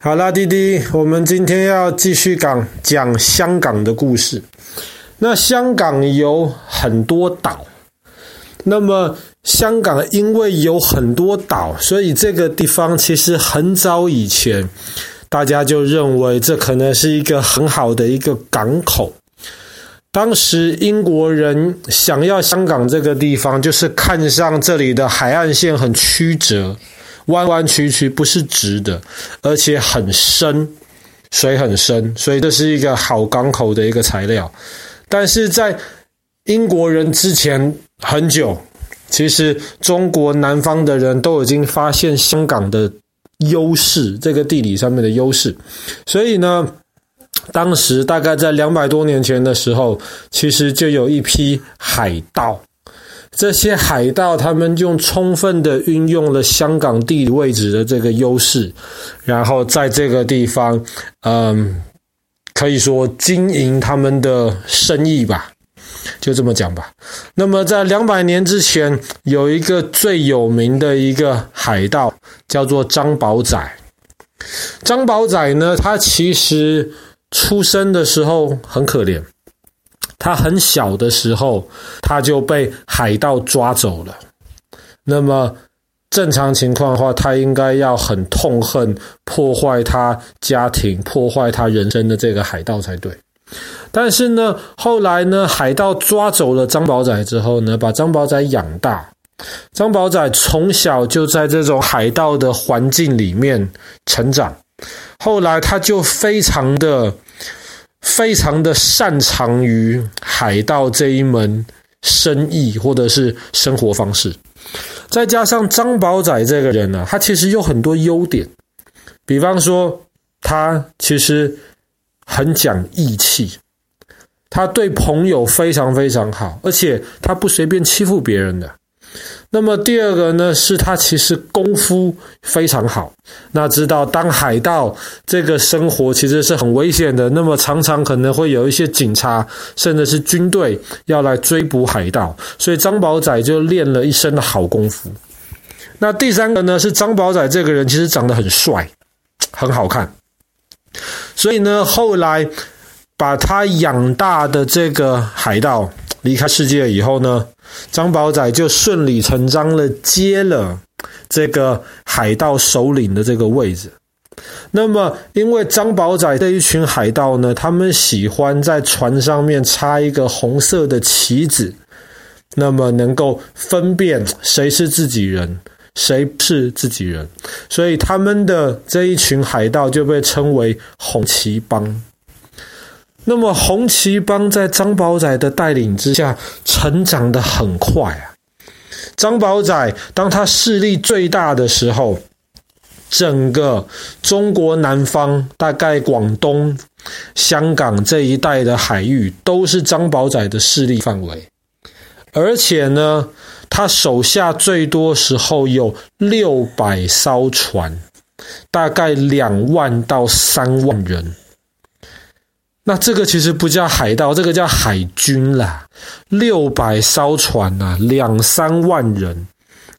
好啦，弟弟，我们今天要继续讲讲香港的故事。那香港有很多岛，那么香港因为有很多岛，所以这个地方其实很早以前，大家就认为这可能是一个很好的一个港口。当时英国人想要香港这个地方，就是看上这里的海岸线很曲折。弯弯曲曲，不是直的，而且很深，水很深，所以这是一个好港口的一个材料。但是在英国人之前很久，其实中国南方的人都已经发现香港的优势，这个地理上面的优势。所以呢，当时大概在两百多年前的时候，其实就有一批海盗。这些海盗，他们就充分的运用了香港地理位置的这个优势，然后在这个地方，嗯，可以说经营他们的生意吧，就这么讲吧。那么在两百年之前，有一个最有名的一个海盗，叫做张宝仔。张宝仔呢，他其实出生的时候很可怜。他很小的时候，他就被海盗抓走了。那么正常情况的话，他应该要很痛恨破坏他家庭、破坏他人生的这个海盗才对。但是呢，后来呢，海盗抓走了张宝仔之后呢，把张宝仔养大。张宝仔从小就在这种海盗的环境里面成长，后来他就非常的。非常的擅长于海盗这一门生意或者是生活方式，再加上张宝仔这个人呢，他其实有很多优点，比方说他其实很讲义气，他对朋友非常非常好，而且他不随便欺负别人的。那么第二个呢，是他其实功夫非常好。那知道当海盗这个生活其实是很危险的，那么常常可能会有一些警察甚至是军队要来追捕海盗，所以张宝仔就练了一身的好功夫。那第三个呢，是张宝仔这个人其实长得很帅，很好看，所以呢，后来把他养大的这个海盗离开世界以后呢，张宝仔就顺理成章的接了这个海盗首领的这个位置。那么，因为张宝仔这一群海盗呢，他们喜欢在船上面插一个红色的旗子，那么能够分辨谁是自己人，谁是自己人，所以他们的这一群海盗就被称为红旗帮。那么红旗帮在张宝仔的带领之下成长得很快啊！张宝仔当他势力最大的时候，整个中国南方，大概广东、香港这一带的海域都是张宝仔的势力范围，而且呢，他手下最多时候有六百艘船，大概两万到三万人。那这个其实不叫海盗，这个叫海军啦，六百艘船呐、啊，两三万人，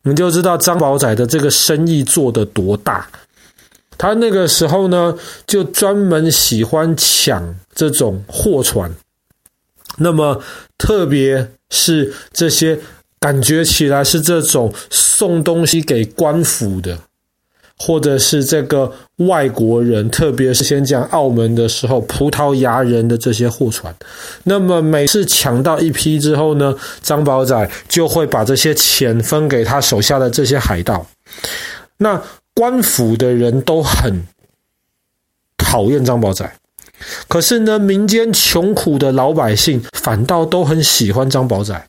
你就知道张宝仔的这个生意做得多大。他那个时候呢，就专门喜欢抢这种货船，那么特别是这些感觉起来是这种送东西给官府的。或者是这个外国人，特别是先讲澳门的时候，葡萄牙人的这些货船，那么每次抢到一批之后呢，张宝仔就会把这些钱分给他手下的这些海盗。那官府的人都很讨厌张宝仔，可是呢，民间穷苦的老百姓反倒都很喜欢张宝仔。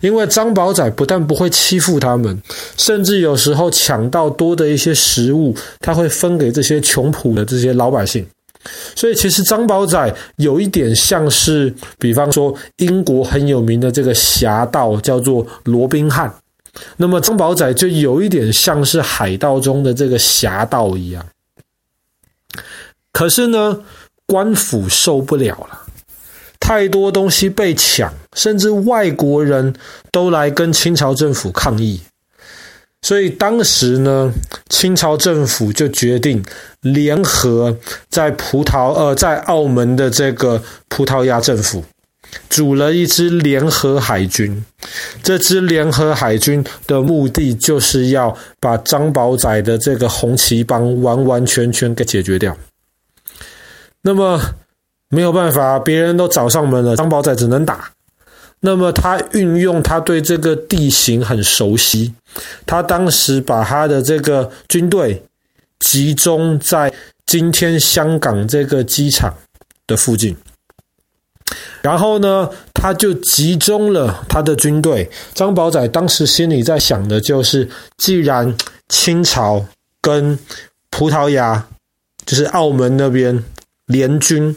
因为张宝仔不但不会欺负他们，甚至有时候抢到多的一些食物，他会分给这些穷苦的这些老百姓。所以其实张宝仔有一点像是，比方说英国很有名的这个侠盗叫做罗宾汉，那么张宝仔就有一点像是海盗中的这个侠盗一样。可是呢，官府受不了了。太多东西被抢，甚至外国人都来跟清朝政府抗议，所以当时呢，清朝政府就决定联合在葡萄呃在澳门的这个葡萄牙政府，组了一支联合海军。这支联合海军的目的就是要把张保仔的这个红旗帮完完全全给解决掉。那么没有办法，别人都找上门了，张宝仔只能打。那么他运用他对这个地形很熟悉，他当时把他的这个军队集中在今天香港这个机场的附近，然后呢，他就集中了他的军队。张宝仔当时心里在想的就是，既然清朝跟葡萄牙，就是澳门那边联军。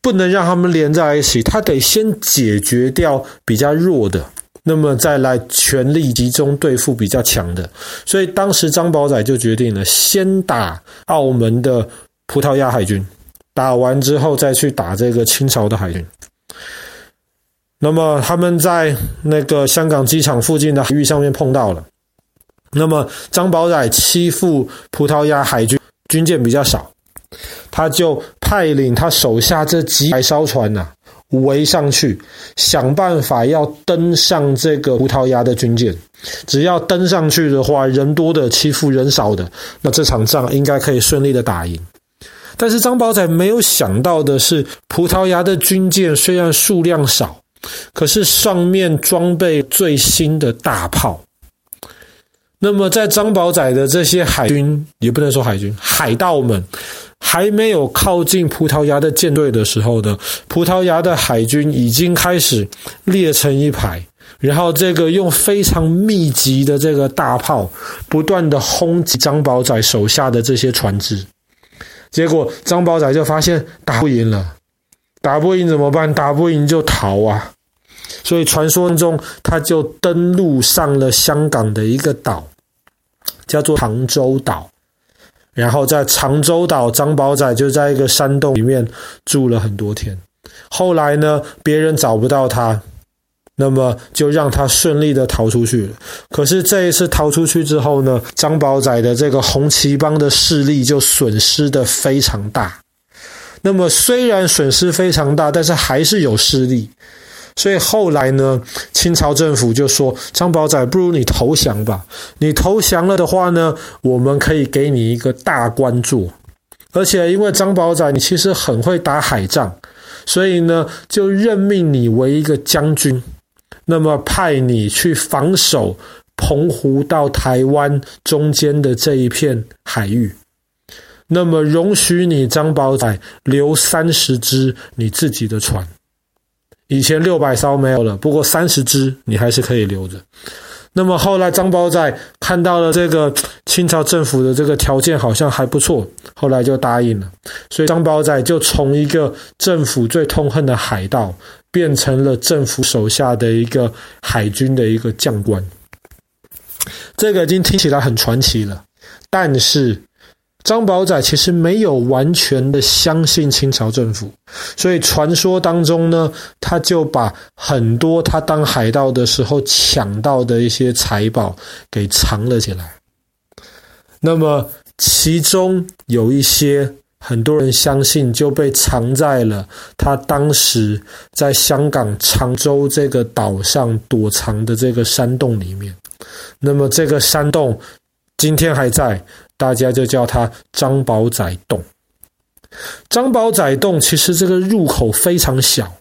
不能让他们连在一起，他得先解决掉比较弱的，那么再来全力集中对付比较强的。所以当时张保仔就决定了，先打澳门的葡萄牙海军，打完之后再去打这个清朝的海军。那么他们在那个香港机场附近的海域上面碰到了。那么张保仔欺负葡萄牙海军，军舰比较少。他就派领他手下这几百艘船呐、围上去，想办法要登上这个葡萄牙的军舰。只要登上去的话，人多的欺负人少的，那这场仗应该可以顺利的打赢。但是张保仔没有想到的是，葡萄牙的军舰虽然数量少，可是上面装备最新的大炮。那么在张保仔的这些海军，也不能说海军，海盗们。还没有靠近葡萄牙的舰队的时候呢，葡萄牙的海军已经开始列成一排，然后这个用非常密集的这个大炮不断的轰击张保仔手下的这些船只，结果张保仔就发现打不赢了，打不赢怎么办？打不赢就逃啊！所以传说中他就登陆上了香港的一个岛，叫做长洲岛。然后在长洲岛，张保仔就在一个山洞里面住了很多天。后来呢，别人找不到他，那么就让他顺利的逃出去了。可是这一次逃出去之后呢，张保仔的这个红旗帮的势力就损失的非常大。那么虽然损失非常大，但是还是有势力。所以后来呢，清朝政府就说：“张保仔，不如你投降吧。你投降了的话呢，我们可以给你一个大官做。而且因为张保仔你其实很会打海仗，所以呢，就任命你为一个将军，那么派你去防守澎湖到台湾中间的这一片海域。那么容许你张保仔留三十只你自己的船。”以前六百艘没有了，不过三十只你还是可以留着。那么后来张保仔看到了这个清朝政府的这个条件好像还不错，后来就答应了。所以张保仔就从一个政府最痛恨的海盗，变成了政府手下的一个海军的一个将官。这个已经听起来很传奇了，但是。张保仔其实没有完全的相信清朝政府，所以传说当中呢，他就把很多他当海盗的时候抢到的一些财宝给藏了起来。那么其中有一些很多人相信就被藏在了他当时在香港长洲这个岛上躲藏的这个山洞里面。那么这个山洞今天还在。大家就叫它张宝仔洞。张宝仔洞其实这个入口非常小，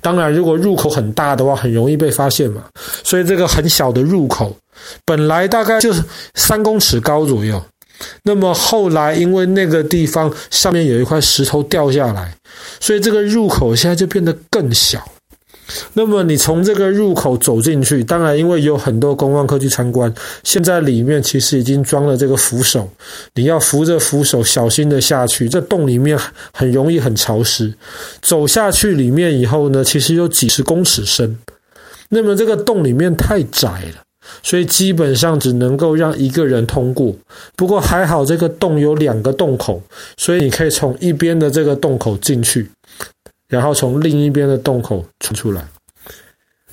当然如果入口很大的话，很容易被发现嘛。所以这个很小的入口，本来大概就是三公尺高左右。那么后来因为那个地方上面有一块石头掉下来，所以这个入口现在就变得更小。那么你从这个入口走进去，当然因为有很多观光客去参观，现在里面其实已经装了这个扶手，你要扶着扶手小心的下去。这洞里面很容易很潮湿，走下去里面以后呢，其实有几十公尺深。那么这个洞里面太窄了，所以基本上只能够让一个人通过。不过还好这个洞有两个洞口，所以你可以从一边的这个洞口进去。然后从另一边的洞口出出来，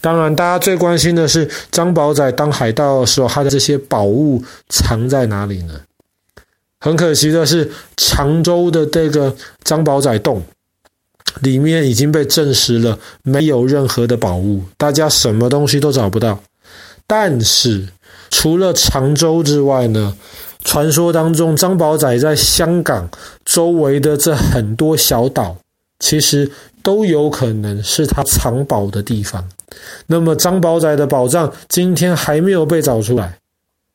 当然，大家最关心的是张宝仔当海盗的时候，他的这些宝物藏在哪里呢？很可惜的是，常州的这个张宝仔洞里面已经被证实了没有任何的宝物，大家什么东西都找不到。但是，除了常州之外呢，传说当中张宝仔在香港周围的这很多小岛，其实都有可能是他藏宝的地方。那么张宝仔的宝藏今天还没有被找出来，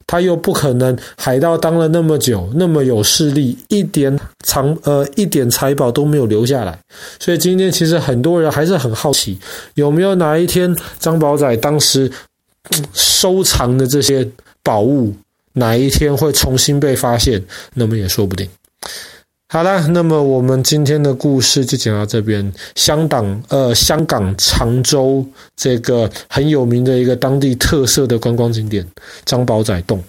他又不可能海盗当了那么久，那么有势力，一点藏呃一点财宝都没有留下来。所以今天其实很多人还是很好奇，有没有哪一天张宝仔当时收藏的这些宝物，哪一天会重新被发现？那么也说不定。好了，那么我们今天的故事就讲到这边。香港，呃，香港长洲这个很有名的一个当地特色的观光景点——张宝仔洞。